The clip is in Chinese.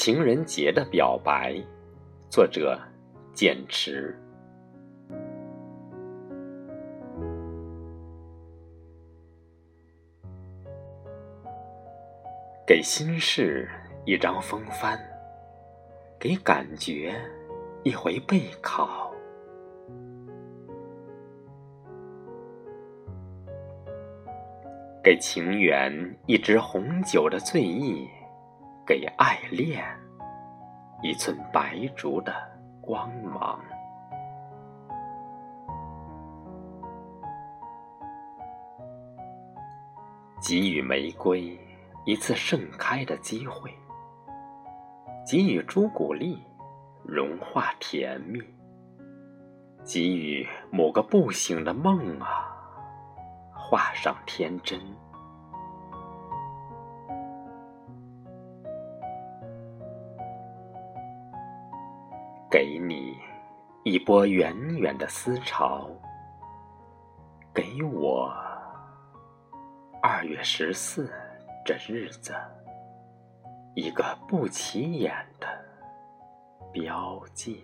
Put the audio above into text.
情人节的表白，作者简池。给心事一张风帆，给感觉一回备考，给情缘一支红酒的醉意。给爱恋一寸白烛的光芒，给予玫瑰一次盛开的机会，给予朱古力融化甜蜜，给予某个不醒的梦啊，画上天真。给你一波远远的思潮，给我二月十四这日子一个不起眼的标记。